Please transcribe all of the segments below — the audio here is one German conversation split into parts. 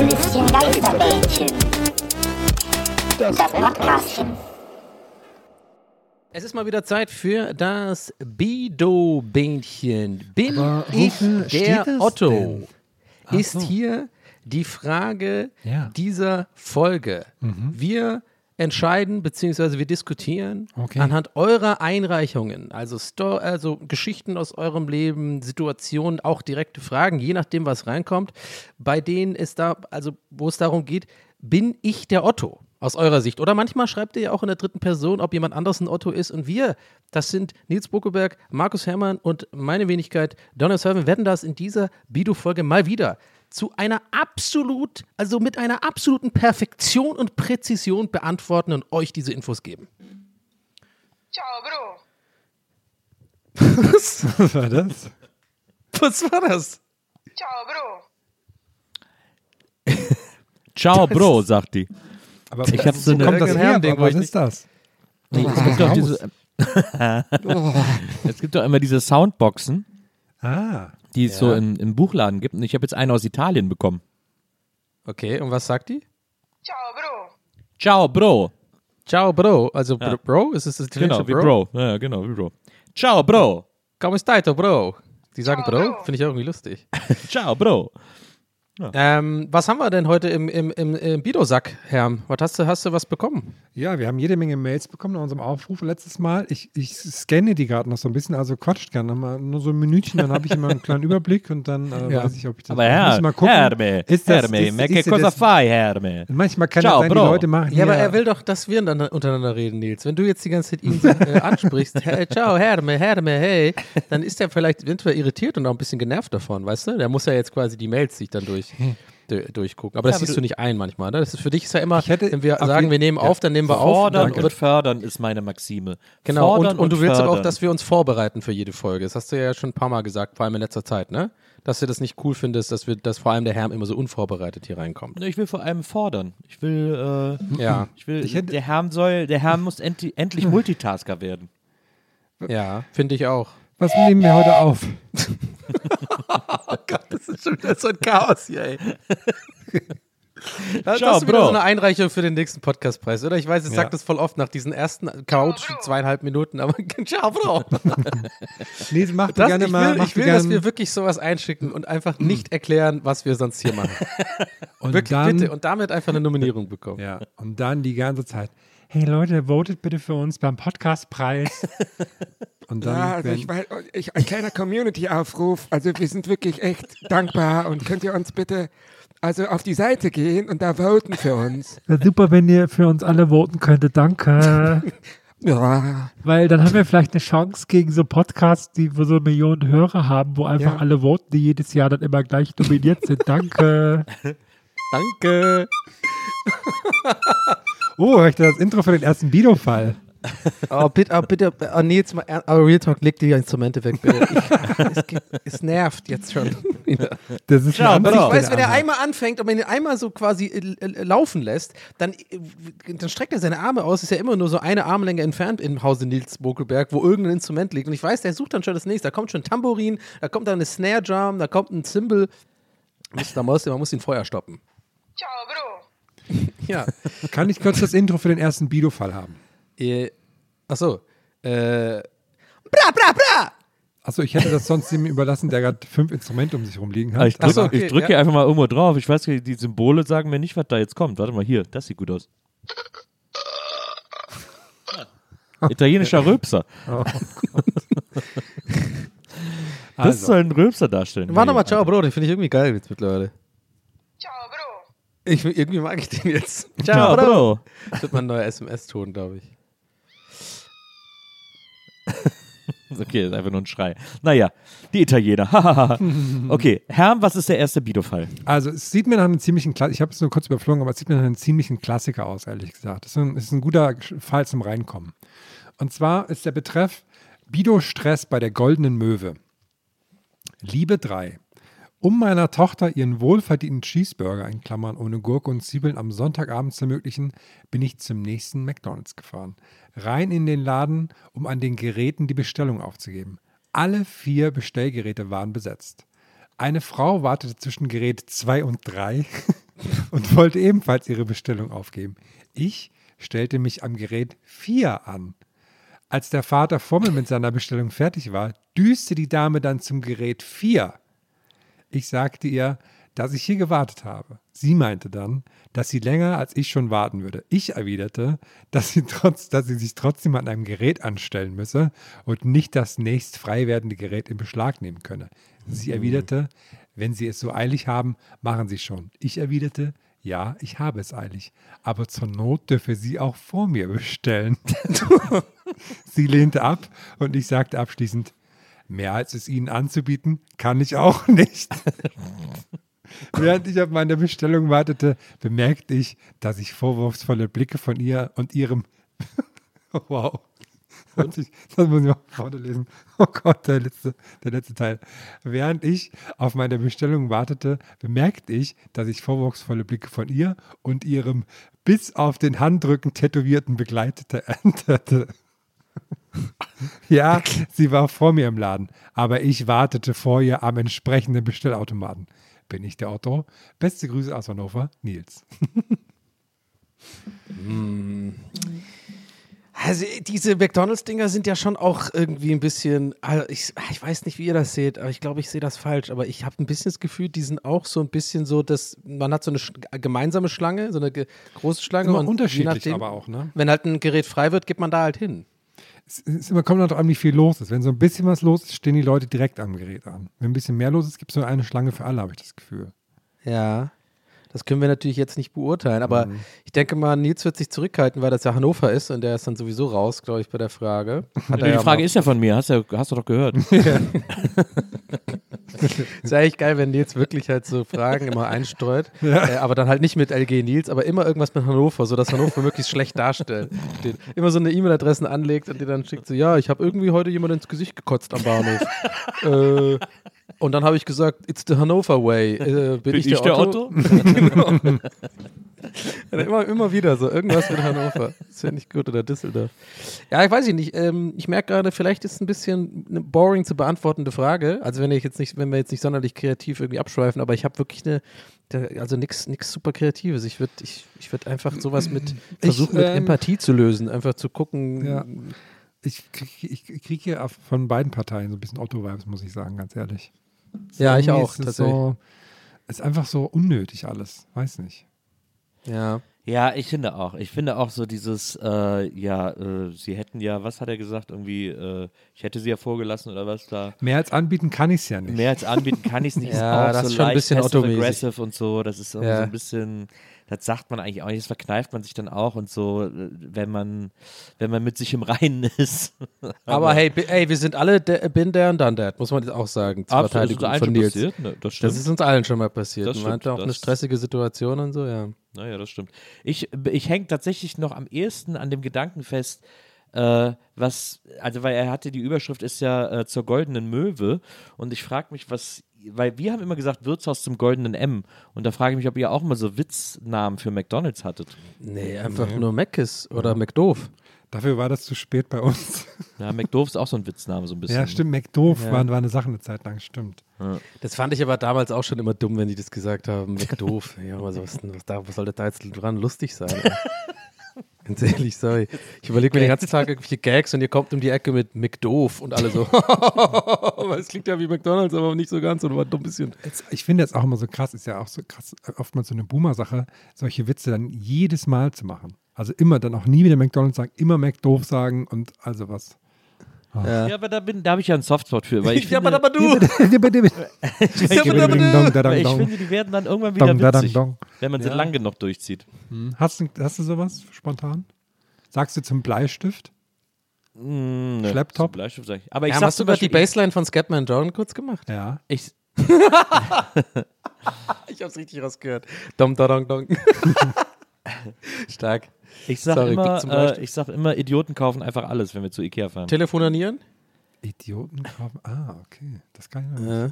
Gästelistchen Geisterbällchen. Das Podcastchen. Es ist mal wieder Zeit für das Bido-Bähnchen. Bin Aber ich der Otto? Ist so. hier die Frage Ja. Mhm. dieser Folge. Wir entscheiden bzw. wir diskutieren Okay. anhand eurer Einreichungen, also, Sto also Geschichten aus eurem Leben, Situationen, auch direkte Fragen, je nachdem, was reinkommt, bei denen es da, also wo es darum geht, bin ich der Otto? Aus eurer Sicht. Oder manchmal schreibt ihr ja auch in der dritten Person, ob jemand anderes ein Otto ist. Und wir, das sind Nils Buckelberg, Markus Herrmann und meine Wenigkeit, Donald Servan, werden das in dieser Bido-Folge mal wieder zu einer absolut, also mit einer absoluten Perfektion und Präzision beantworten und euch diese Infos geben. Ciao, Bro. Was, Was war das? was war das? Ciao, Bro. Ciao, Bro, sagt die. Aber Ich hab so eine- kommt das her? Wo Was ich ist das? Nee, es gibt doch diese. es gibt doch immer diese Soundboxen, Ah, die es so im, im Buchladen gibt. Und ich habe jetzt eine aus Italien bekommen. Okay, und was sagt die? Ciao, Bro. Ciao, Bro. Ciao, Bro. Also, Bro, Bro? Ist es das italienische Genau, wie Bro. Ja, genau, wie Bro. Ciao, Bro. Come stai, Bro? Die sagen Ciao, Bro? Bro. Finde ich irgendwie lustig. Ciao, Bro. Ähm, was haben wir denn heute im, im, im, im Bidosack, Herr? Was hast du, hast du was bekommen? ja, wir haben jede Menge Mails bekommen nach unserem Aufruf letztes Mal. Ich, ich scanne die gerade noch so ein bisschen, also quatscht gerne mal nur so ein Minütchen, dann habe ich immer einen kleinen Überblick und dann äh, Ja. weiß ich, ob ich das Aber muss Herr, mal gucken. Herme, ist das, Herme, ist, ist, ist das, fai, Herme? Manchmal kann Ciao, das sein, die. Leute machen Ja, aber er will doch, dass wir dann untereinander reden, Nils. Wenn du jetzt die ganze Zeit ihn äh, ansprichst, hey, ciao, Herme, Herme, hey, dann ist er vielleicht eventuell irritiert und auch ein bisschen genervt davon, weißt du? Der muss ja jetzt quasi die Mails sich dann durch, du- durchgucken. Aber das aber siehst du- du nicht ein manchmal, ne? Das ist für dich ist ja immer, Ich hätte wenn wir sagen, wir nehmen ja. auf, dann nehmen wir auf. Fordern und wird- fördern ist meine Maxime. Genau, Fordern und, und du willst aber auch, fördern. dass wir uns vorbereiten für jede Folge. Das hast du ja schon ein paar Mal gesagt, vor allem in letzter Zeit, ne? Dass du das nicht cool findest, dass wir, dass vor allem der Herr immer so unvorbereitet hier reinkommt. Ne, Ich will vor allem fordern. Ich will, äh, Ja, ich will, Ich hätte- der Herr soll, der Herr muss endlich, endlich Multitasker werden. ja, finde ich auch. Was nehmen wir heute auf? Oh Gott, das ist schon wieder so ein Chaos hier, ey. Das Ciao, ist wieder Bro. so eine Einreichung für den nächsten Podcastpreis, oder? Ich weiß, ich Ja. sag das voll oft nach diesen ersten chaotischen Bro. zweieinhalb Minuten, aber ciao, Bro. Nee, mach Das, gerne ich mal. will, mach ich will dass gerne- wir wirklich sowas einschicken und einfach nicht erklären, was wir sonst hier machen. und Wirklich, dann, bitte. Und damit einfach eine Nominierung bekommen. Ja, und dann die ganze Zeit. Hey Leute, votet bitte für uns beim Podcastpreis. Und dann, Ja, also wenn- ich weiß, ich, ein kleiner Community-Aufruf. Also wir sind wirklich echt dankbar und könnt ihr uns bitte also auf die Seite gehen und da voten für uns. Wäre super, wenn ihr für uns alle voten könntet. Danke. Ja, Weil dann haben wir vielleicht eine Chance gegen so Podcasts, die wo so Millionen Hörer haben, wo einfach Ja. alle voten, die jedes Jahr dann immer gleich dominiert sind. Danke. Danke. oh, ich da das Intro für den ersten Bido-Fall? Oh, bitte, oh, bitte, oh, nee, jetzt mal, er- aber Real Talk, leg die Instrumente weg, bitte. Ich, es, es nervt jetzt schon. Das ist Bro. Ansicht, Ich weiß, wenn er einmal anfängt und wenn er einmal so quasi äh, äh, laufen lässt, dann, äh, dann streckt er seine Arme aus, ist ja immer nur so eine Armlänge entfernt im Hause Nils Bokelberg, wo irgendein Instrument liegt. Und ich weiß, der sucht dann schon das nächste. Da kommt schon ein Tambourin, da kommt dann eine Snare Drum, da kommt ein Cymbal. Muss- Da muss, man muss ihn vorher stoppen. Ciao, Bro. Ja. Kann ich kurz das Intro für den ersten Bido-Fall haben? Äh, achso. Äh, Bra, bra, bra! Achso, ich hätte das sonst jemandem überlassen, der gerade fünf Instrumente um sich rumliegen Ah, hat. Ich drücke so, okay, drück ja. hier einfach mal irgendwo drauf. Ich weiß nicht, die Symbole sagen mir nicht, was da jetzt kommt. Warte mal hier, das sieht gut aus. Italienischer Röpser. Oh Das Also. soll ein Röpser darstellen. Warte mal, ciao, Bro, den finde ich irgendwie geil jetzt mittlerweile. Ciao, Bro. Ich, irgendwie mag ich den jetzt. Ciao, Bro. Das wird mein neuer SMS-Ton, glaube ich. Okay, ist einfach nur ein Schrei. Naja, die Italiener. Okay, Herm, was ist der erste Bido-Fall? Also es sieht mir nach einem ziemlichen Klassiker, ich habe es nur kurz überflogen, aber es sieht mir nach einem ziemlichen Klassiker aus, ehrlich gesagt. Es ist ist ein guter Fall zum Reinkommen. Und zwar ist der Betreff Bido-Stress bei der Goldenen Möwe. Liebe 3. Um meiner Tochter ihren wohlverdienten Cheeseburger, in Klammern ohne Gurke und Zwiebeln, am Sonntagabend zu ermöglichen, bin ich zum nächsten McDonalds gefahren. Rein in den Laden, um an den Geräten die Bestellung aufzugeben. Alle vier Bestellgeräte waren besetzt. Eine Frau wartete zwischen Gerät 2 und 3 und wollte ebenfalls ihre Bestellung aufgeben. Ich stellte mich am Gerät 4 an. Als der Vater vor mir mit seiner Bestellung fertig war, düste die Dame dann zum Gerät 4. Ich sagte ihr, dass ich hier gewartet habe. Sie meinte dann, dass sie länger als ich schon warten würde. Ich erwiderte, dass sie, trotz, dass sie sich trotzdem an einem Gerät anstellen müsse und nicht das nächst frei werdende Gerät in Beschlag nehmen könne. Sie erwiderte, wenn Sie es so eilig haben, machen Sie schon. Ich erwiderte, ja, ich habe es eilig, aber zur Not dürfe sie auch vor mir bestellen. sie lehnte ab und ich sagte abschließend, mehr als es Ihnen anzubieten, kann ich auch nicht. Während ich auf meine Bestellung wartete, bemerkte ich, dass ich vorwurfsvolle Blicke von ihr und ihrem Wow. Das, ich, das muss ich mal vorne lesen. Oh Gott, der letzte, der letzte Teil. Während ich auf meine Bestellung wartete, bemerkte ich, dass ich vorwurfsvolle Blicke von ihr und ihrem bis auf den Handrücken tätowierten Begleiter erntete. ja, sie war vor mir im Laden, aber ich wartete vor ihr am entsprechenden Bestellautomaten. Bin ich der Otto? Beste Grüße aus Hannover, Nils. Also diese McDonalds-Dinger sind ja schon auch irgendwie ein bisschen, also ich, ich weiß nicht, wie ihr das seht, aber ich glaube, ich sehe das falsch, aber ich habe ein bisschen das Gefühl, die sind auch so ein bisschen so, dass man hat so eine sch gemeinsame Schlange, so eine große Schlange. Immer und unterschiedlich nachdem, aber auch, ne? Wenn halt ein Gerät frei wird, geht man da halt hin. Es ist immer, kommt noch an, wie viel los ist. Wenn so ein bisschen was los ist, stehen die Leute direkt am Gerät an. Wenn ein bisschen mehr los ist, gibt es nur eine Schlange für alle, habe ich das Gefühl. Ja. Das können wir natürlich jetzt nicht beurteilen, aber Mhm. ich denke mal, Nils wird sich zurückhalten, weil das ja Hannover ist und der ist dann sowieso raus, glaube ich, bei der Frage. Hat er die ja Frage ist ja von mir, hast du, hast du doch gehört. Ist ja eigentlich geil, wenn Nils wirklich halt so Fragen immer einstreut, Ja. äh, aber dann halt nicht mit LG Nils, aber immer irgendwas mit Hannover, sodass Hannover möglichst schlecht darstellt. Immer so eine E-Mail-Adressen anlegt und dir dann schickt so, ja, ich habe irgendwie heute jemand ins Gesicht gekotzt am Bahnhof. äh, und dann habe ich gesagt, it's the Hannover way. Äh, bin, ich, der, Otto? genau. Ja, immer, immer wieder so, irgendwas mit Hannover. Das finde ich gut, oder Düsseldorf. Ja, ich weiß ich nicht. Ähm, ich merke gerade, vielleicht ist es ein bisschen eine boring zu beantwortende Frage. Also wenn ich jetzt nicht, wenn wir jetzt nicht sonderlich kreativ irgendwie abschweifen, aber ich habe wirklich eine, der- also nichts super Kreatives. Ich würde ich, ich würd einfach sowas mit versuchen, mit ähm, Empathie zu lösen, einfach zu gucken. Ja. Ich kriege ich, ich krieg hier von beiden Parteien so ein bisschen Otto-Vibes, muss ich sagen, ganz ehrlich. Ja, ich auch, Ist es tatsächlich. so, ist einfach so unnötig alles. Weiß nicht. Ja. Ja, ich finde auch. Ich finde auch so dieses, äh, ja, äh, sie hätten ja, was hat er gesagt? Irgendwie, äh, ich hätte sie ja vorgelassen oder was da. Mehr als anbieten kann ich es ja nicht. Mehr als anbieten kann ich es nicht. Ja, ist auch das so ist schon ein bisschen passive aggressive und so. Das ist irgendwie Ja. so ein bisschen, das sagt man eigentlich auch nicht, das verkneift man sich dann auch und so, äh, wenn man, wenn man mit sich im Reinen ist. Aber hey, bi- ey, wir sind alle de, bin der und dann der, muss man jetzt auch sagen. Absolut, ist allen von schon Nils. passiert, ne, das. Das ist uns allen schon mal passiert. Das Man stimmt, auch eine das- stressige Situation und so, ja. Naja, das stimmt. Ich, ich hänge tatsächlich noch am ehesten an dem Gedanken fest, äh, was, also weil er hatte, die Überschrift ist ja äh, zur goldenen Möwe und ich frage mich, was, weil wir haben immer gesagt Wirtshaus zum goldenen M und da frage ich mich, ob ihr auch mal so Witznamen für McDonalds hattet. Nee, einfach nur Meckes oder McDoof. Dafür war das zu spät bei uns. Ja, McDoof ist auch so ein Witzname, so ein bisschen. Ja, stimmt. McDoof Ja. war, war eine Sache eine Zeit lang, stimmt. Das fand ich aber damals auch schon immer dumm, wenn die das gesagt haben. McDoof. ja, aber so, was, was, da, was soll das da jetzt dran lustig sein? Ganz ehrlich, sorry. Ich überlege mir den ganzen Tag irgendwelche Gags und ihr kommt um die Ecke mit McDoof und alle so. Weil es klingt ja wie McDonalds, aber nicht so ganz und war ein bisschen. Ich finde jetzt auch immer so krass, ist ja auch so krass, äh, oftmals so eine Boomer-Sache, solche Witze dann jedes Mal zu machen. Also immer dann auch nie wieder McDonalds sagen, immer McDoof sagen und also was. Ja, aber da, bin- da habe ich ja einen Softspot für. Weil ich Ja, finde, aber, aber du. weil ich finde, die werden dann irgendwann wieder witzig, dong. wenn man sie Ja. lang genug durchzieht. Hm. Hast, du, hast du sowas spontan? Sagst du zum Bleistift? Mm, ne, Schlepptop? zum Bleistift sag ich. Aber ich Ja, sag hast du gerade die Baseline von Scatman John kurz gemacht? Ja. ich, Ich hab's richtig rausgehört. Dom, da, dong, dong. Stark. Ich sag Sorry, immer, äh, ich sag immer, Idioten kaufen einfach alles, wenn wir zu Ikea fahren. Telefonieren? Idioten kaufen. Ah, okay. Das kann ich noch nicht. Ja.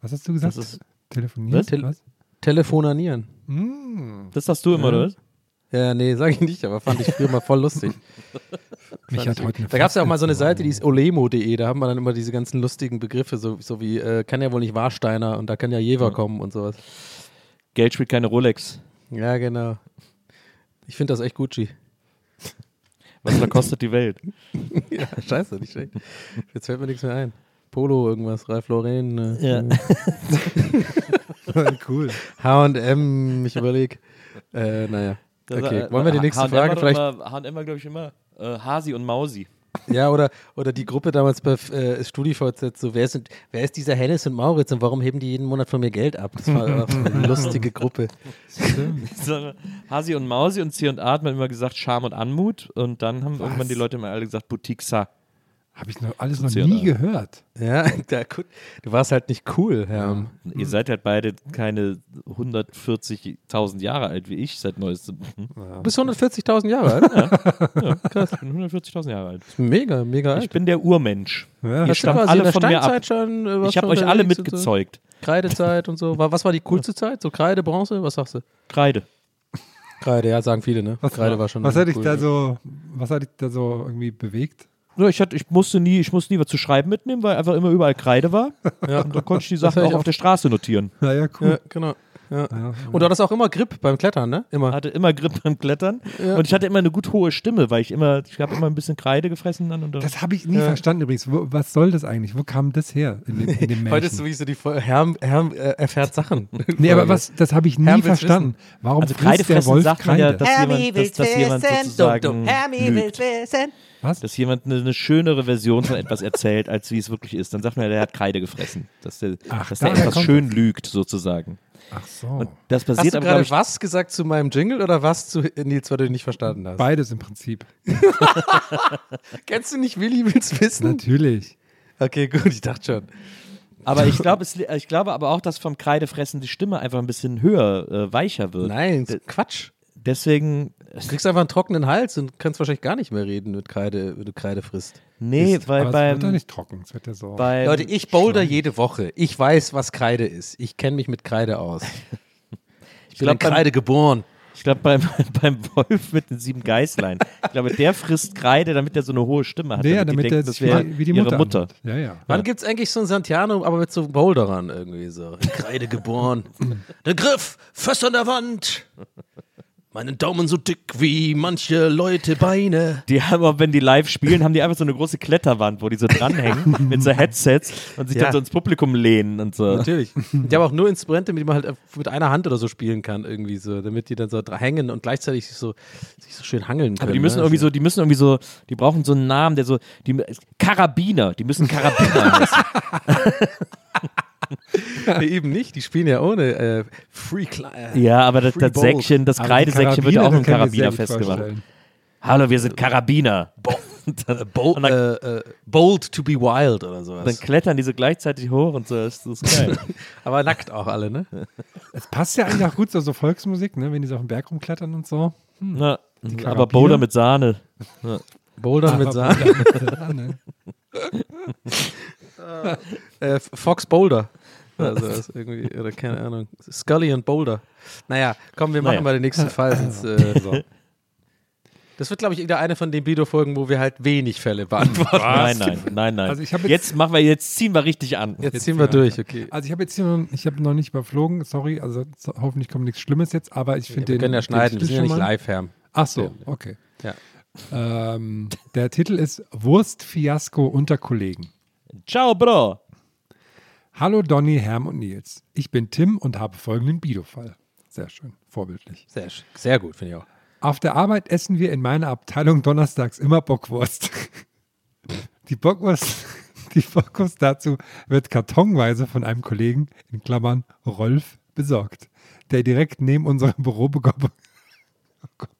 Was hast du gesagt? Das ist- Telefonieren? Was? Tel- was? Telefonieren. Hm. Das sagst du immer, oder was? Ja, nee, sag ich nicht, aber fand ich früher mal voll lustig. Mich hat heute da gab es ja auch mal so eine Seite, die ist olemo.de, da haben wir dann immer diese ganzen lustigen Begriffe, so, so wie äh, kann ja wohl nicht Warsteiner und da kann ja Jever kommen und sowas. Geld spielt keine Rolex. Ja, genau. Ich finde das echt Gucci. Was verkostet die Welt? ja, scheiße, nicht schlecht. Jetzt fällt mir nichts mehr ein. Polo, irgendwas, Ralph Lauren, äh, Ja. cool. H&M, ich überlege. Äh, naja. Okay, wollen wir die nächste Frage vielleicht? H&M war, glaube ich, immer äh, Hasi und Mausi. Ja, oder, oder die Gruppe damals bei äh, StudiVZ, so, wer, sind, wer ist dieser Hennes und Mauritz und warum heben die jeden Monat von mir Geld ab? Das war eine lustige Gruppe. So, Hasi und Mausi und C und A hat man immer gesagt Charme und Anmut und dann haben irgendwann die Leute immer alle gesagt Boutique Sa. Habe ich noch alles noch nie gehört. Ja, da, gut. du warst halt nicht cool, Herr. Ihr seid halt beide keine 140.000 Jahre alt wie ich seit neuestem. Du bist 140.000 Jahre alt? Ja, krass. Ich bin 140.000 Jahre alt. Mega, mega alt. Ich bin der Urmensch. Ja, Ihr stammt alle von mir ab. Schon äh, Ich habe euch alle und so? mitgezeugt. Kreidezeit und so. Was war die coolste Zeit? So Kreide, Bronze? Was sagst du? Kreide. Kreide, ja, sagen viele, ne? Was, Kreide war schon. was hat dich cool, da ja. so, was hat dich da so irgendwie bewegt? Ja, ich, hatte, ich, musste nie, ich musste nie was zu schreiben mitnehmen, weil einfach immer überall Kreide war. Ja. Und da konnte ich die Sachen auch auf der Straße notieren. Ja, ja, cool. Ja, genau. Ja. Ja. Und du hattest auch immer Grip beim Klettern, ne? Immer. Hatte immer Grip beim Klettern. Ja. Und ich hatte immer eine gut hohe Stimme, weil ich immer, ich habe immer ein bisschen Kreide gefressen dann. Und dann Das habe ich nie verstanden übrigens. Wo, was soll das eigentlich? Wo kam das her in dem, in dem? Heute ist sowieso die Folge. Herr, Herr äh, erfährt Sachen. nee, aber was, das habe ich nie Herr verstanden. Warum also Kreide der Wolf sagt man ja, Kreide? dass jemand, dass, dass jemand sozusagen lügt. was? Dass jemand eine, eine schönere Version von etwas erzählt, als wie es wirklich ist. Dann sagt man, ja, der hat Kreide gefressen. Dass der, Ach, dass der etwas schön lügt, sozusagen. Ach so. Und das Hast passiert du aber, glaube gerade was gesagt zu meinem Jingle oder was zu Nils, weil du ihn nicht verstanden hast? Beides im Prinzip. Kennst du nicht Willi, willst wissen? Natürlich. Okay, gut, ich dachte schon. aber ich es, ich glaube aber auch, dass vom Kreidefressen die Stimme einfach ein bisschen höher, äh, weicher wird. Nein, ist Quatsch. Deswegen, Du kriegst einfach einen trockenen Hals und kannst wahrscheinlich gar nicht mehr reden mit Kreide, wenn du Kreide frisst. nee, weil Aber es wird doch beim, nicht trocken. Es wird ja so. beim Leute, ich boulder jede Woche. Ich weiß, was Kreide ist. Ich kenne mich mit Kreide aus. Ich bin glaub, in beim- Kreide geboren. Ich glaube, beim, beim Wolf mit den sieben Geißlein. Ich glaube, der frisst Kreide, damit er so eine hohe Stimme hat. ja, damit denken, der das wie, wäre die- wie die ihre Mutter. Mutter. anhört. Ja, ja. Wann gibt's eigentlich so ein Santiano, aber mit so Boulderern irgendwie so? In Kreide geboren. Der Griff, fest an der Wand. Meinen Daumen so dick wie manche Leute Beine. Die haben auch, wenn die live spielen, haben die einfach so eine große Kletterwand, wo die so dranhängen mit so Headsets und sich Ja. dann so ins Publikum lehnen und so. Natürlich. Die haben auch nur Instrumente, mit denen man halt mit einer Hand oder so spielen kann, irgendwie so, damit die dann so hängen und gleichzeitig sich so, sich so schön hangeln können. Aber die müssen ne? irgendwie so, die müssen irgendwie so, die brauchen so einen Namen, der so, die Karabiner, die müssen Karabiner heißen. Nee, eben nicht, die spielen ja ohne äh, Free äh, Ja, aber das, das. Säckchen, das Kreidesäckchen wird ja auch mit mir Karabiner festgemacht. vorstellen. Hallo, wir sind Karabiner. Bold, äh, äh, bold to be wild oder sowas. dann klettern die so gleichzeitig hoch und so, das ist geil. Aber nackt auch alle, ne? Es passt ja eigentlich auch gut so, so Volksmusik, ne? wenn die so auf den Berg rumklettern und so. Na, aber? Boulder mit Sahne. Bouldern mit Sahne. Ne? Äh, Fox Boulder. Also das ist irgendwie, oder keine Ahnung. Scully und Boulder. Naja, komm, wir machen Naja. mal den nächsten Fall. Sonst, äh, so. Das wird, glaube ich, wieder eine von den Bido-Folgen, wo wir halt wenig Fälle beantworten. Nein, nein, nein, nein. Also ich jetzt- jetzt, machen wir, jetzt ziehen wir richtig an. Jetzt ziehen wir durch, okay. Also ich habe jetzt hier noch, ich habe noch nicht überflogen, sorry, also so- hoffentlich kommt nichts Schlimmes jetzt, aber ich finde Wir den können ja den schneiden, wir sind ja nicht live, Herr. Ach so, okay. Ja. Ähm, der Titel ist Wurstfiasko unter Kollegen. Ciao, Bro. Hallo Donny, Herm und Nils. Ich bin Tim und habe folgenden Bido-Fall. Sehr schön, vorbildlich. Sehr, sehr gut, finde ich auch. Auf der Arbeit essen wir in meiner Abteilung donnerstags immer Bockwurst. Die Bockwurst, die Bockwurst dazu wird kartonweise von einem Kollegen, in Klammern Rolf, besorgt, der direkt neben unserem Bürogebäude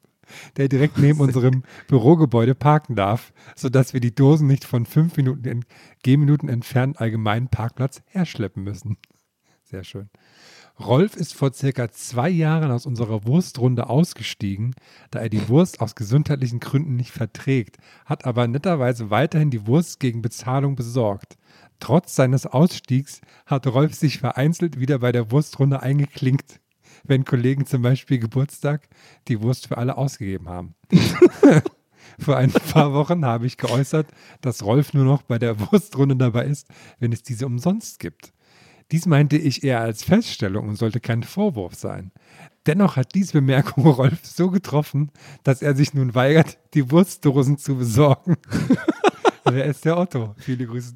der direkt neben unserem Bürogebäude parken darf, sodass wir die Dosen nicht von fünf Minuten in Gehminuten entfernt allgemeinen Parkplatz herschleppen müssen. Sehr schön. Rolf ist vor circa zwei Jahren aus unserer Wurstrunde ausgestiegen, da er die Wurst aus gesundheitlichen Gründen nicht verträgt, hat aber netterweise weiterhin die Wurst gegen Bezahlung besorgt. Trotz seines Ausstiegs hat Rolf sich vereinzelt wieder bei der Wurstrunde eingeklinkt, wenn Kollegen zum Beispiel Geburtstag die Wurst für alle ausgegeben haben. Vor ein paar Wochen habe ich geäußert, dass Rolf nur noch bei der Wurstrunde dabei ist, wenn es diese umsonst gibt. Dies meinte ich eher als Feststellung und sollte kein Vorwurf sein. Dennoch hat diese Bemerkung Rolf so getroffen, dass er sich nun weigert, die Wurstdosen zu besorgen. Wer ist der Otto? Viele Grüße.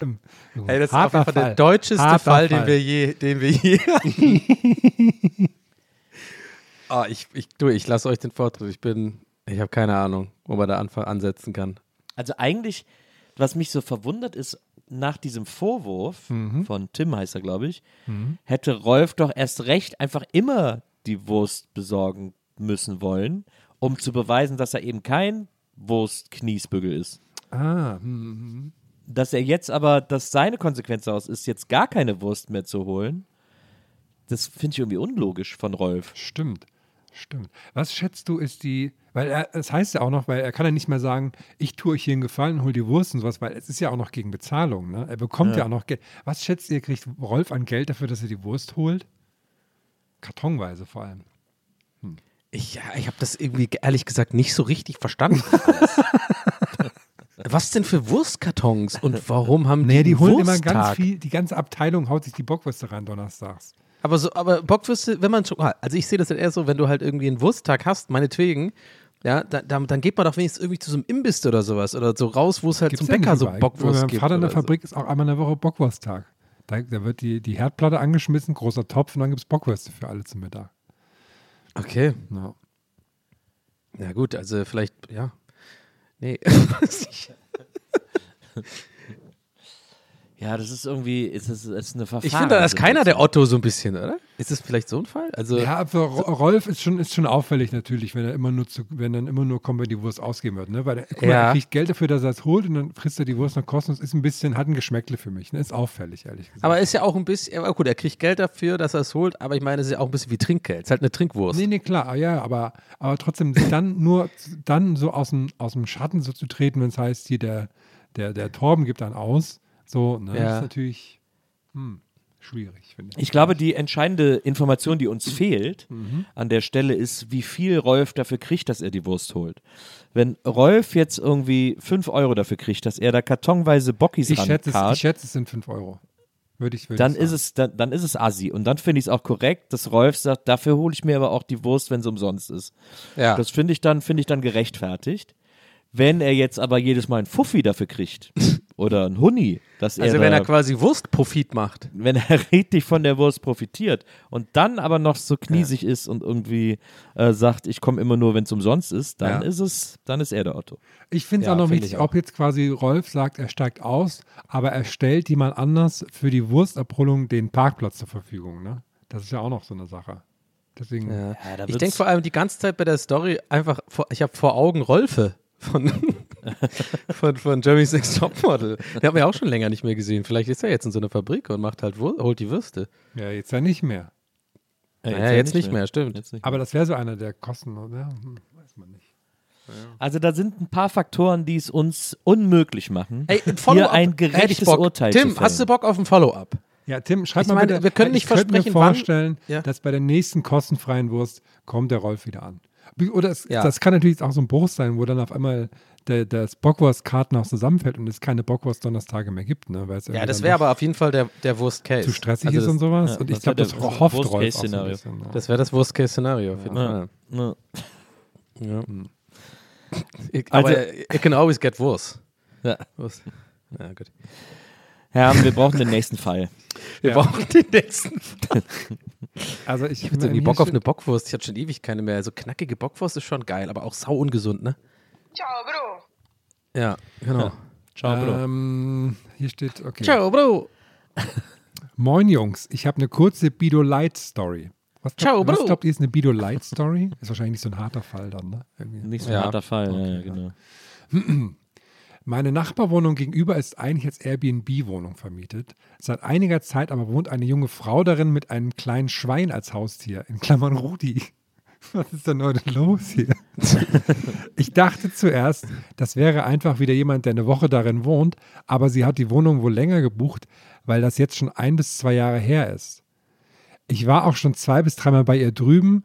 Hey, das ist auf jeden Fall der deutscheste Harter Fall, den wir je, den wir je hatten. Ah, ich, ich, du, ich lasse euch den Vortritt. Ich bin, ich habe keine Ahnung, wo man da Anfang ansetzen kann. Also eigentlich, was mich so verwundert ist, nach diesem Vorwurf Mhm. von Tim heißt er, glaube ich, Mhm. hätte Rolf doch erst recht einfach immer die Wurst besorgen müssen wollen, um zu beweisen, dass er eben kein Wurstkniesbügel ist. Ah, hm, Dass er jetzt aber, dass seine Konsequenz daraus ist, jetzt gar keine Wurst mehr zu holen, das finde ich irgendwie unlogisch von Rolf. Stimmt, stimmt. Was schätzt du ist die, weil er, es heißt ja auch noch, weil er kann ja nicht mehr sagen, ich tue euch hier einen Gefallen, hol die Wurst und sowas, weil es ist ja auch noch gegen Bezahlung, ne? Er bekommt ja, Ja. auch noch Geld. Was schätzt ihr, kriegt Rolf an Geld dafür, dass er die Wurst holt? Kartonweise vor allem. Ich, ja, ich habe das irgendwie ehrlich gesagt nicht so richtig verstanden. Was denn für Wurstkartons und warum haben die Nee, die einen holen immer ganz Wursttag? viel, die ganze Abteilung haut sich die Bockwürste rein donnerstags. Aber so, aber Bockwürste, wenn man schon, also ich sehe das dann eher so, wenn du halt irgendwie einen Wursttag hast, meinetwegen, ja, da, da, dann geht man doch wenigstens irgendwie zu so einem Imbiss oder sowas oder so raus, wo es halt Gibt's zum Bäcker so. Bockwurst Mein gibt. Vater in der oder so. Fabrik ist auch einmal in der Woche Bockwursttag. Da, da wird die, die Herdplatte angeschmissen, großer Topf und dann gibt es Bockwürste für alle zum Mittag. Okay. Ja. Na gut, also vielleicht, ja. Nee. Ja, das ist irgendwie, ist das ist eine Verfahren. ich finde, da ist keiner der Otto so ein bisschen, oder? Ist das vielleicht so ein Fall? Also, Ja, für Ro- Rolf ist schon, ist schon auffällig natürlich, wenn er immer nur zu, wenn dann immer nur kommt, wenn die Wurst ausgeben wird. Ne? Weil er, guck mal, Ja. er kriegt Geld dafür, dass er es holt und dann frisst er die Wurst noch kostenlos. Ist ein bisschen, hat ein Geschmäckle für mich. Ne? Ist auffällig, ehrlich gesagt. aber ist ja auch ein bisschen, aber gut, er kriegt Geld dafür, dass er es holt, aber ich meine, es ist ja auch ein bisschen wie Trinkgeld. Es ist halt eine Trinkwurst. Nee, nee, klar, ja, aber, aber trotzdem sich dann nur dann so aus dem, aus dem Schatten so zu treten, wenn es heißt, hier der, der, der Torben gibt dann aus. So, ne? Ja. Das ist natürlich hm, schwierig, finde ich. Ich glaube, die entscheidende Information, die uns fehlt Mhm. an der Stelle, ist, wie viel Rolf dafür kriegt, dass er die Wurst holt. Wenn Rolf jetzt irgendwie 5 Euro dafür kriegt, dass er da kartonweise Bockis Ich schätze, es, ich schätze, es sind 5 Euro. Würde ich, würde dann ich ist es dann, dann ist es assi und dann finde ich es auch korrekt, dass Rolf sagt, dafür hole ich mir aber auch die Wurst, wenn es umsonst ist. Ja. Das finde ich dann finde ich dann gerechtfertigt. Wenn er jetzt aber jedes Mal einen Fuffi dafür kriegt oder einen Huni, dass er Also wenn er quasi Wurstprofit macht. wenn er richtig von der Wurst profitiert und dann aber noch so kniesig ist und irgendwie äh, sagt, ich komme immer nur, wenn es umsonst ist, dann Ja. ist es, dann ist er der Otto. Ich finde es Ja, auch noch wichtig, ob jetzt quasi Rolf sagt, er steigt aus, aber er stellt jemand anders für die Wurstabholung den Parkplatz zur Verfügung. Ne? Das ist ja auch noch so eine Sache. Deswegen, Ja. Ja, ich denke vor allem die ganze Zeit bei der Story einfach, vor, ich habe vor Augen Rolfe von, von, von Jeremy's Next Topmodel. Den haben wir auch schon länger nicht mehr gesehen. Vielleicht ist er jetzt in so einer Fabrik und macht halt, holt die Würste. ja, jetzt ja nicht mehr. Naja, jetzt nicht mehr, stimmt. Jetzt nicht Aber das wäre so einer der Kosten, oder? Hm, weiß man nicht. Also da sind ein paar Faktoren, die es uns unmöglich machen, Ey, ein hier Follow-up ein ich gerechtes Bock. Urteil Tim, zu fällen. hast du Bock auf ein Follow-up? Ja, Tim, schreib Ich mal meine, bitte. wir können ich nicht mir versprechen, wann- vorstellen, Ja. dass bei der nächsten kostenfreien Wurst kommt der Rolf wieder an. Oder es, Ja. das kann natürlich auch so ein Bruch sein, wo dann auf einmal der, das Bockwurstkarten auch zusammenfällt und es keine Bockwurst-Donnerstage mehr gibt. Ne? Weil es Ja, das wäre aber auf jeden Fall der, der Worst-Case. zu stressig Also ist das, und sowas. ja, und ich das glaube, das der hofft Rolf auch so bisschen. Ne? Das wäre das Worst-Case-Szenario auf jeden Ja. Fall. Ja. Ja. Ich, aber Also- it can always get worse. Ja. Worse. Ja, gut. Herr, wir brauchen den nächsten Fall. Wir Ja. brauchen den nächsten. Also ich, Ich hätte irgendwie Bock auf eine Bockwurst. Ich hatte schon ewig keine mehr. So knackige Bockwurst ist schon geil, aber auch sau ungesund, ne? Ciao, Bro. Ja, genau. Ciao, Bro. Ähm, hier steht, okay. Ciao, Bro. Moin Jungs, ich habe eine kurze Bido Light Story. Was, Ciao, glaubt, was Bro. glaubt ihr ist eine Bido Light Story? Ist wahrscheinlich nicht so ein harter Fall dann, ne? Irgendwie. Nicht so ein Ja. harter Fall. ja, ja, genau. Meine Nachbarwohnung gegenüber ist eigentlich als Airbnb-Wohnung vermietet. Seit einiger Zeit aber wohnt eine junge Frau darin mit einem kleinen Schwein als Haustier, in Klammern Rudi. Was ist denn heute los hier? Ich dachte zuerst, das wäre einfach wieder jemand, der eine Woche darin wohnt, aber sie hat die Wohnung wohl länger gebucht, weil das jetzt schon ein bis zwei Jahre her ist. Ich war auch schon zwei bis dreimal bei ihr drüben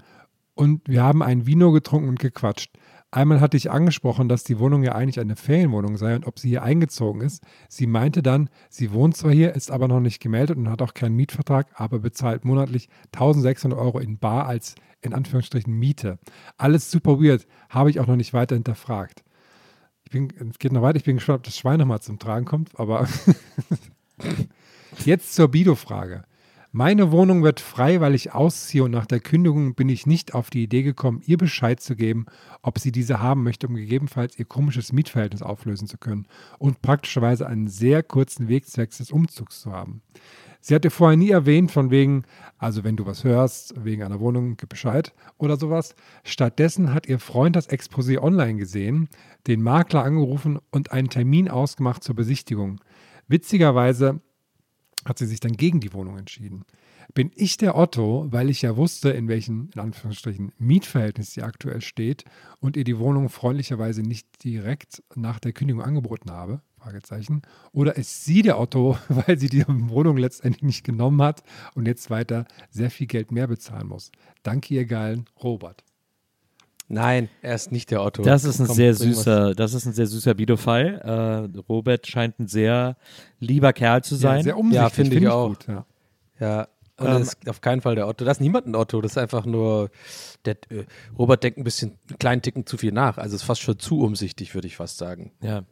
und wir haben ein Vino getrunken und gequatscht. Einmal hatte ich angesprochen, dass die Wohnung ja eigentlich eine Ferienwohnung sei und ob sie hier eingezogen ist. Sie meinte dann, sie wohnt zwar hier, ist aber noch nicht gemeldet und hat auch keinen Mietvertrag, aber bezahlt monatlich 1600 Euro in Bar als in Anführungsstrichen Miete. Alles super weird, habe ich auch noch nicht weiter hinterfragt. Ich bin, es geht noch weiter, ich bin gespannt, ob das Schwein nochmal zum Tragen kommt, aber jetzt zur Bido-Frage. Meine Wohnung wird frei, weil ich ausziehe und nach der Kündigung bin ich nicht auf die Idee gekommen, ihr Bescheid zu geben, ob sie diese haben möchte, um gegebenenfalls ihr komisches Mietverhältnis auflösen zu können und praktischerweise einen sehr kurzen Weg zwecks des Umzugs zu haben. Sie hatte vorher nie erwähnt, von wegen, also wenn du was hörst, wegen einer Wohnung, gib Bescheid oder sowas. Stattdessen hat ihr Freund das Exposé online gesehen, den Makler angerufen und einen Termin ausgemacht zur Besichtigung. Witzigerweise hat sie sich dann gegen die Wohnung entschieden. Bin ich der Otto, weil ich ja wusste, in welchem, in Anführungsstrichen, Mietverhältnis sie aktuell steht und ihr die Wohnung freundlicherweise nicht direkt nach der Kündigung angeboten habe? Fragezeichen. Oder ist sie der Otto, weil sie die Wohnung letztendlich nicht genommen hat und jetzt weiter sehr viel Geld mehr bezahlen muss? Danke, ihr geilen Robert. Nein, er ist nicht der Otto. Das ist ein Kommt sehr süßer, das ist ein sehr süßer Bido-Fall. Äh, Robert scheint ein sehr lieber Kerl zu sein. Ja, sehr umsichtig, Ja, finde ich auch. Gut, ja. Ja, und Ähm, das ist auf keinen Fall der Otto. Das ist niemand ein Otto. Das ist einfach nur, der, äh, Robert denkt ein bisschen, einen kleinen Ticken zu viel nach. Also ist fast schon zu umsichtig, würde ich fast sagen. Ja.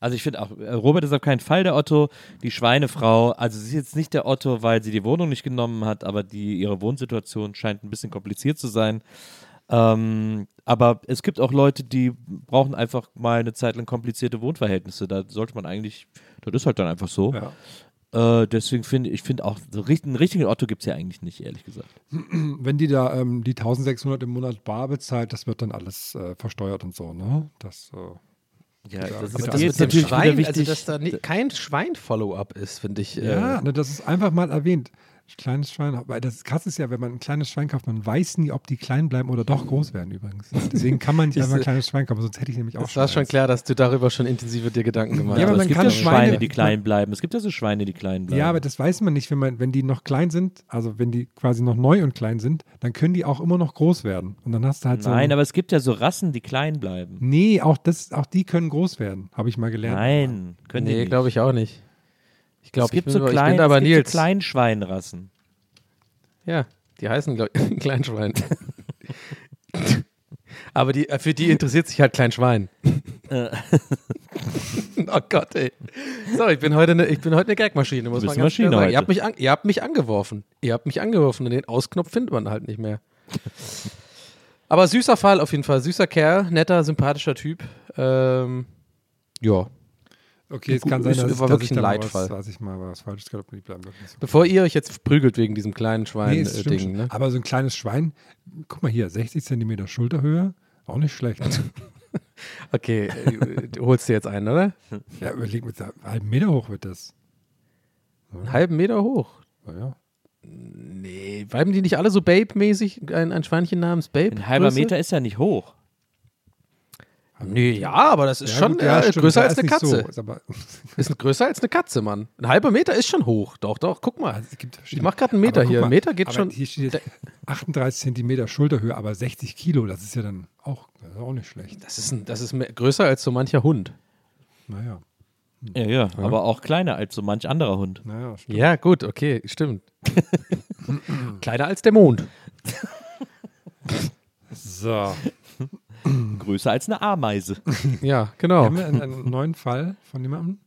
Also ich finde auch, äh, Robert ist auf keinen Fall der Otto. Die Schweinefrau, also sie ist jetzt nicht der Otto, weil sie die Wohnung nicht genommen hat, aber die, ihre Wohnsituation scheint ein bisschen kompliziert zu sein. Ähm, aber es gibt auch Leute, die brauchen einfach mal eine Zeit lang komplizierte Wohnverhältnisse. Da sollte man eigentlich, das ist halt dann einfach so. Ja. Äh, deswegen finde ich, finde auch, so einen richtigen Otto gibt es ja eigentlich nicht, ehrlich gesagt. Wenn die da ähm, die 1600 im Monat bar bezahlt, das wird dann alles äh, versteuert und so, ne? Das, äh, Ja, Ja, das ist das dem natürlich Schwein, wichtig. also dass da nie, kein Schwein-Follow-up ist, finde ich. ja, äh, ne, das ist einfach mal erwähnt. Kleines Schwein, weil das krass ist ja, wenn man ein kleines Schwein kauft, man weiß nie, ob die klein bleiben oder doch groß werden übrigens. Deswegen kann man nicht Ich einfach ein kleines Schwein kaufen, sonst hätte ich nämlich auch Es war schon klar, dass du darüber schon intensive dir Gedanken gemacht Ja, hast. aber es man gibt kann ja Schweine- Schweine, die klein bleiben. Es gibt ja so Schweine, die klein bleiben. Ja, aber das weiß man nicht, wenn, man, wenn die noch klein sind, also wenn die quasi noch neu und klein sind, dann können die auch immer noch groß werden. Und dann hast du halt so. Nein, aber es gibt ja so Rassen, die klein bleiben. Nee, auch, das, auch die können groß werden, habe ich mal gelernt. Nein, können die Nee, glaube ich auch nicht. Ich glaube, es gibt so ich klein, bin aber es gibt Nils. so Kleinschweinrassen. Ja, die heißen, glaube ich, Kleinschwein. aber die, für die interessiert sich halt Kleinschwein. Äh, oh Gott, ey. So, ich bin heute eine, ich bin heute eine Gagmaschine, muss man ganz Maschine sagen. heute. Ihr habt, mich an, ihr habt mich angeworfen. Ihr habt mich angeworfen und den Ausknopf findet man halt nicht mehr. Aber süßer Fall auf jeden Fall. Süßer Kerl, netter, sympathischer Typ. Ähm, ja. Okay, es kann sein, dass, ich- war dass wirklich ich ein Leitfall. Was, was ich mal was falsch gesagt habe, die bleiben wirklich so. Bevor ihr euch jetzt prügelt wegen diesem kleinen Nee, Schwein-Ding. schon. ne? Aber so ein kleines Schwein, guck mal hier, 60 Zentimeter Schulterhöhe, auch nicht schlecht. Okay, äh, du holst dir jetzt einen, oder? ja, überleg mit einem halben Meter hoch wird das. Einen halben Meter hoch. Ja. Nee, bleiben die nicht alle so Babe-mäßig? Ein, ein Schweinchen namens Babe? ein halber? Meter ist ja nicht hoch. Nee, ja, aber das ist Ja, schon gut, ja, äh, stimmt, größer ja, als ist eine nicht so, Katze. ist aber- ist größer als eine Katze, Mann. Ein halber Meter ist schon hoch. Doch, doch, guck mal. Also es gibt ich mach gerade einen Meter hier. mal, Ein Meter geht aber schon. Hier steht jetzt 38 Zentimeter Schulterhöhe, aber 60 Kilo, das ist ja dann auch, das ist auch nicht schlecht. Das ist, ein, das ist mehr, größer als so mancher Hund. Naja. Ja, ja, aber auch kleiner als so manch anderer Hund. Naja, stimmt. Ja, gut, okay, stimmt. Kleiner als der Mond. So. Größer als eine Ameise. Ja, genau. Haben wir einen, einen neuen Fall von jemandem,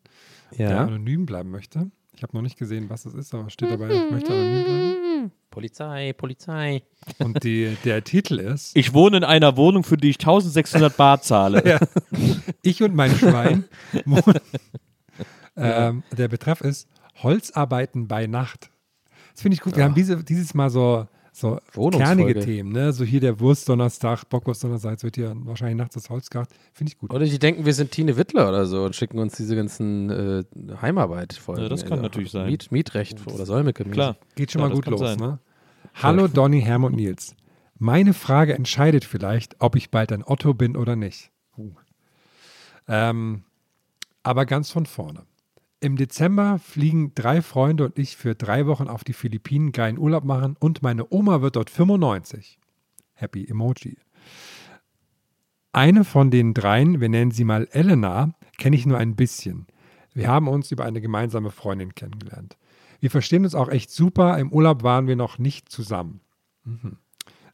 der Ja. anonym bleiben möchte? Ich habe noch nicht gesehen, was es ist, aber es steht dabei, ich möchte anonym bleiben. Polizei, Polizei. Und die, der Titel ist Ich wohne in einer Wohnung, für die ich 1600 Bar zahle. Ja. Ich und mein Schwein. wohnen- ähm, der Betreff ist Holzarbeiten bei Nacht. Das finde ich gut. Wir haben diese, dieses Mal so, so kernige Themen. Ne? So hier der Wurstdonnerstag, Bockwurstdonnerstag, jetzt wird hier wahrscheinlich nachts das Holz gemacht. Finde ich gut. Oder die denken, wir sind Tine Wittler oder so und schicken uns diese ganzen äh, Heimarbeit folgen. Ja, das kann natürlich sein. Miet, Mietrecht oder Säumeke. Klar. Geht schon Ja, mal gut los. sein. Ne? Hallo Donny, Herm und Nils. Meine Frage entscheidet vielleicht, ob ich bald ein Otto bin oder nicht. Uh. Ähm, aber ganz von vorne. Im Dezember fliegen drei Freunde und ich für drei Wochen auf die Philippinen geilen Urlaub machen und meine Oma wird dort 95. Happy Emoji. Eine von den dreien, wir nennen sie mal Elena, kenne ich nur ein bisschen. Wir haben uns über eine gemeinsame Freundin kennengelernt. Wir verstehen uns auch echt super. Im Urlaub waren wir noch nicht zusammen. Mhm.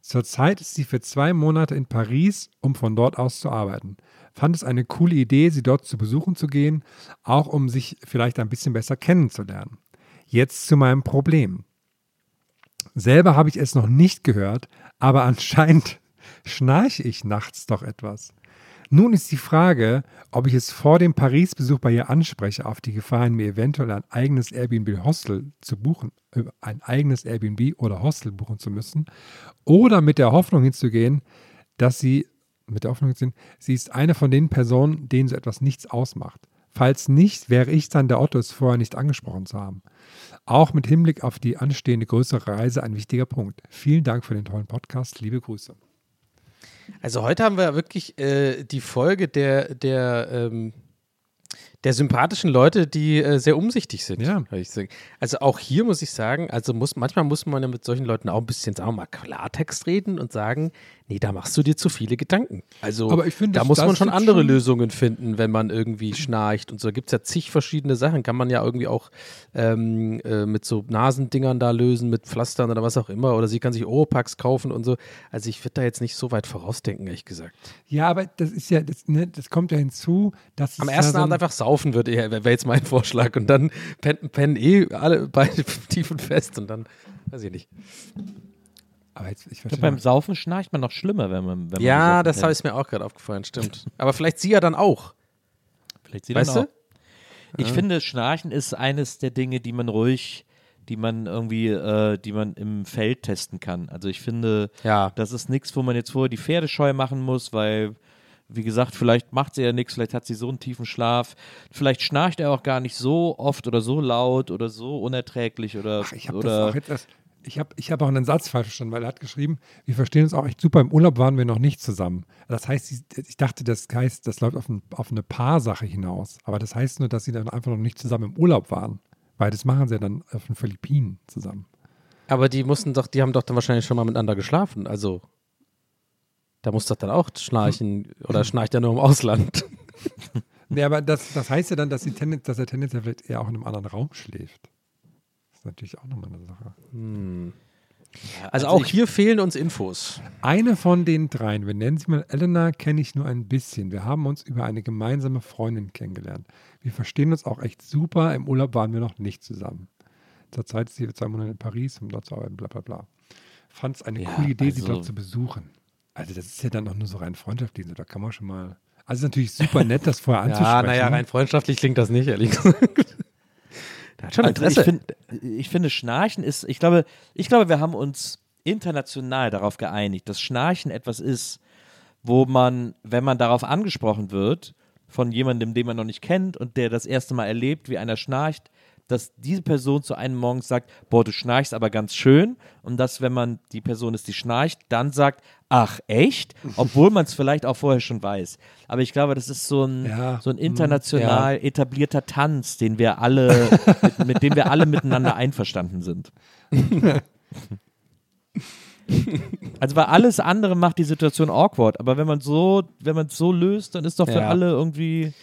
Zurzeit ist sie für zwei Monate in Paris, um von dort aus zu arbeiten. Fand es eine coole Idee, sie dort zu besuchen zu gehen, auch um sich vielleicht ein bisschen besser kennenzulernen. Jetzt zu meinem Problem. Selber habe ich es noch nicht gehört, aber anscheinend schnarche ich nachts doch etwas. Nun ist die Frage, ob ich es vor dem Paris-Besuch bei ihr anspreche, auf die Gefahr hin, mir eventuell ein eigenes Airbnb-Hostel zu buchen, äh, ein eigenes Airbnb oder Hostel buchen zu müssen, oder mit der Hoffnung hinzugehen, dass sie, mit der Hoffnung hinzugehen, sie ist eine von den Personen, denen so etwas nichts ausmacht. Falls nicht, wäre ich dann der Otto, es vorher nicht angesprochen zu haben. Auch mit Hinblick auf die anstehende größere Reise ein wichtiger Punkt. Vielen Dank für den tollen Podcast. Liebe Grüße. Also heute haben wir ja wirklich äh, die Folge der, der, ähm, der sympathischen Leute, die äh, sehr umsichtig sind. Ja. Also auch hier muss ich sagen, also muss, manchmal muss man ja mit solchen Leuten auch ein bisschen, sagen wir mal, Klartext reden und sagen, nee, da machst du dir zu viele Gedanken. Also Aber ich finde, da muss man schon andere schon- Lösungen finden, wenn man irgendwie schnarcht und so. Da gibt es ja zig verschiedene Sachen. Kann man ja irgendwie auch ähm, äh, mit so Nasendingern da lösen, mit Pflastern oder was auch immer. Oder sie kann sich Oropax kaufen und so. Also ich würde da jetzt nicht so weit vorausdenken, ehrlich gesagt. Ja, aber das ist ja, das, ne, das kommt ja hinzu, dass Am ersten ja so Abend ein- einfach saufen wird, wäre jetzt mein Vorschlag. Und dann pennen, pennen eh alle beide tief und fest und dann, weiß ich nicht. Aber jetzt, ich Ich verstehe glaub, beim mal. Saufen schnarcht man noch schlimmer, wenn man. Wenn Ja, man das besoffen ist mir auch gerade aufgefallen, stimmt. Aber vielleicht sie ja dann auch. Vielleicht sie Weißt dann du? auch. Ich Ja. finde, Schnarchen ist eines der Dinge, die man ruhig, die man irgendwie, äh, die man im Feld testen kann. Also ich finde, Ja. das ist nichts, wo man jetzt vorher die Pferde scheu machen muss, weil, wie gesagt, vielleicht macht sie ja nichts, vielleicht hat sie so einen tiefen Schlaf, vielleicht schnarcht er auch gar nicht so oft oder so laut oder so unerträglich oder, Ach, ich habe oder das auch etwas. Ich habe ich hab auch einen Satz falsch verstanden, weil er hat geschrieben, wir verstehen uns auch echt super. Im Urlaub waren wir noch nicht zusammen. Das heißt, ich dachte, das heißt, das läuft auf, ein, auf eine Paarsache hinaus. Aber das heißt nur, dass sie dann einfach noch nicht zusammen im Urlaub waren. Weil das machen sie ja dann auf den Philippinen zusammen. Aber die mussten doch, die haben doch dann wahrscheinlich schon mal miteinander geschlafen. Also da muss doch dann auch schnarchen oder schnarcht er nur im Ausland. Nee, aber das, das heißt ja dann, dass, sie tenden, dass er tendenziell vielleicht eher auch in einem anderen Raum schläft. Natürlich auch nochmal eine Sache. Hm. Also, Also auch ich- hier fehlen uns Infos. Eine von den dreien, wir nennen sie mal Elena, kenne ich nur ein bisschen. Wir haben uns über eine gemeinsame Freundin kennengelernt. Wir verstehen uns auch echt super. Im Urlaub waren wir noch nicht zusammen. Zurzeit ist sie zwei Monate in Paris, um dort zu arbeiten, bla bla bla. Fand es eine Ja, coole Idee, sie also- dort zu besuchen. Also das ist ja dann auch nur so rein freundschaftlich. so, Da kann man schon mal. Also es ist natürlich super nett, das vorher anzusprechen. Ja, naja, rein freundschaftlich klingt das nicht, ehrlich gesagt. Hat schon Also Interesse. ich, find, ich finde, Schnarchen ist, ich glaube, ich glaube, wir haben uns international darauf geeinigt, dass Schnarchen etwas ist, wo man, wenn man darauf angesprochen wird, von jemandem, den man noch nicht kennt und der das erste Mal erlebt, wie einer schnarcht, dass diese Person zu einem morgens sagt, boah, du schnarchst aber ganz schön. Und dass, wenn man die Person ist, die schnarcht, dann sagt, ach echt? Obwohl man es vielleicht auch vorher schon weiß. Aber ich glaube, das ist so ein, Ja. so ein Mhm. international etablierter Tanz, den wir alle, mit, mit dem wir alle miteinander einverstanden sind. Also weil alles andere macht die Situation awkward, aber wenn man so, wenn man es so löst, dann ist doch für Ja. alle irgendwie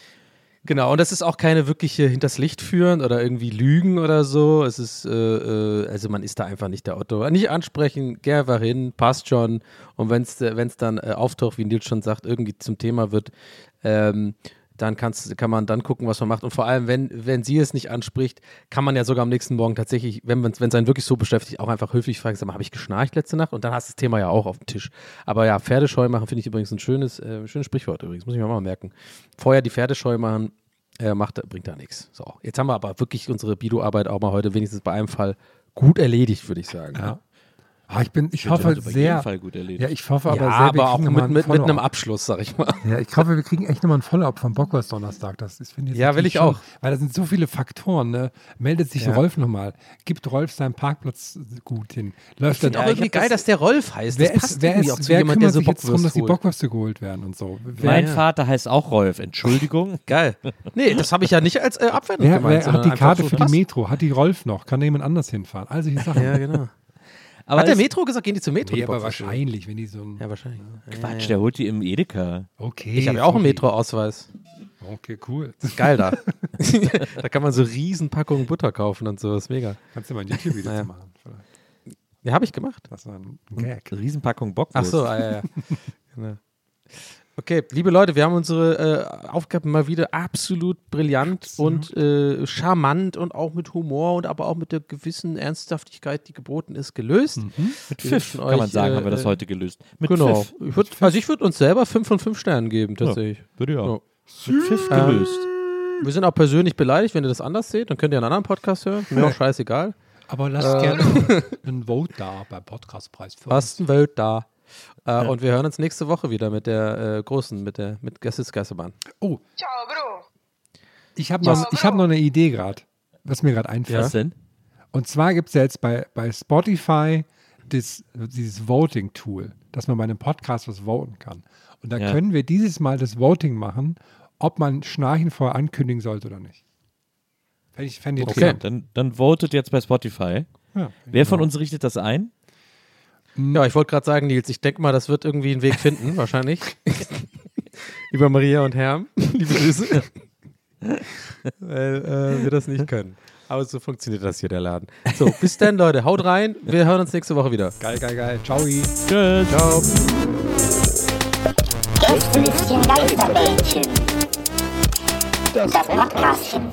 Genau, und das ist auch keine wirkliche hinters Licht führen oder irgendwie Lügen oder so. Es ist, äh, äh, also man ist da einfach nicht der Otto. Nicht ansprechen, geh einfach hin, passt schon. Und wenn es dann äh, auftaucht, wie Nils schon sagt, irgendwie zum Thema wird, ähm, dann kannst, kann man dann gucken, was man macht. Und vor allem, wenn, wenn sie es nicht anspricht, kann man ja sogar am nächsten Morgen tatsächlich, wenn man es einen wirklich so beschäftigt, auch einfach höflich fragen, sag mal, habe ich geschnarcht letzte Nacht? Und dann hast du das Thema ja auch auf dem Tisch. Aber ja, Pferdescheu machen finde ich übrigens ein schönes, äh, schönes Sprichwort übrigens, muss ich mir mal merken. Vorher die Pferdescheu machen, äh, macht, bringt da nichts. So, jetzt haben wir aber wirklich unsere Bido-Arbeit auch mal heute wenigstens bei einem Fall gut erledigt, würde ich sagen. Ja. Ah, ich bin, ich hoffe das über sehr. jeden Fall gut erledigt. Ja, ich hoffe aber ja, sehr, wir aber auch kriegen mit, mit, mit einem. Abschluss, sag ich mal. Ja, ich hoffe, wir kriegen echt nochmal ein Follow-up vom Bockwurst Donnerstag. Das ist, finde ich, Ja, will ich auch. Weil da sind so viele Faktoren. Ne? Meldet sich Ja. Rolf nochmal. Gibt Rolf seinen Parkplatz gut hin. Läuft Ich finde dann auch irgendwie geil, dass der Rolf heißt. Wer, das passt ist, wer, irgendwie ist, auch zu wer jemand, kümmert der so sich jetzt darum, dass die holt. Bockwürste geholt werden und so? Wer, Mein ja. Vater heißt auch Rolf, Entschuldigung. Geil. Nee, das habe ich ja nicht als äh, abwertend wer, gemeint. wer hat die Karte für die. Metro? Hat die Rolf noch? Kann jemand anders hinfahren? All solche Sachen. Ja, genau. Aber hat der Metro gesagt, gehen die zum Metro? Nee, die aber wahrscheinlich, wenn die so ein. Ja, wahrscheinlich. Quatsch, der holt die im Edeka. Okay. Ich habe ja auch einen. Metro-Ausweis. Okay, cool. Geil da. da kann man so riesen Packungen Butter kaufen und so. Das ist mega. Kannst du mal ein YouTube-Video Naja. machen? Vielleicht. Ja, habe ich gemacht. Das war ein Gag. Riesenpackung Ach Bockwurst. so, ah, ja, ja. genau. Okay, liebe Leute, wir haben unsere äh, Aufgaben mal wieder absolut brillant und äh, charmant und auch mit Humor und aber auch mit der gewissen Ernsthaftigkeit, die geboten ist, gelöst. Mit Wir Pfiff, wünschen kann man euch, sagen, äh, haben wir das äh, heute gelöst. Mit genau. Pfiff. Ich würd, also ich würde uns selber 5 von 5 Sternen geben, Ja, tatsächlich. würde ich auch. Ja. Mit Pfiff Ähm, gelöst. Wir sind auch persönlich beleidigt, wenn ihr das anders seht, dann könnt ihr einen anderen Podcast hören. Mir auch scheißegal. Aber lasst Äh. gerne ein Vote da beim Podcastpreis für uns. Fast ein Welt da. Äh, Und wir hören uns nächste Woche wieder mit der äh, großen, mit der mit Gassis Geisterbahn. Oh, Ciao, Bro. ich habe noch, ich hab noch eine Idee gerade, was mir gerade einfällt. Was denn? Und zwar gibt es ja jetzt bei, bei Spotify das, dieses Voting-Tool, dass man bei einem Podcast was voten kann. Und da Ja. können wir dieses Mal das Voting machen, ob man Schnarchen vorher ankündigen sollte oder nicht. Fände ich, fänd ich Okay, interessant. dann, dann votet jetzt bei Spotify. Ja, Wer von uns richtet das ein? Ja, ich wollte gerade sagen, Nils, ich denke mal, das wird irgendwie einen Weg finden, wahrscheinlich. Lieber Maria und Herm, liebe Grüße. Weil äh, wir das nicht können. Aber so funktioniert das hier, der Laden. So, bis dann, Leute. Haut rein. Wir hören uns nächste Woche wieder. Geil, geil, geil. Ciao. Tschüss. Ciao. Gästelistchen Geisterbällchen. Das Podcastchen.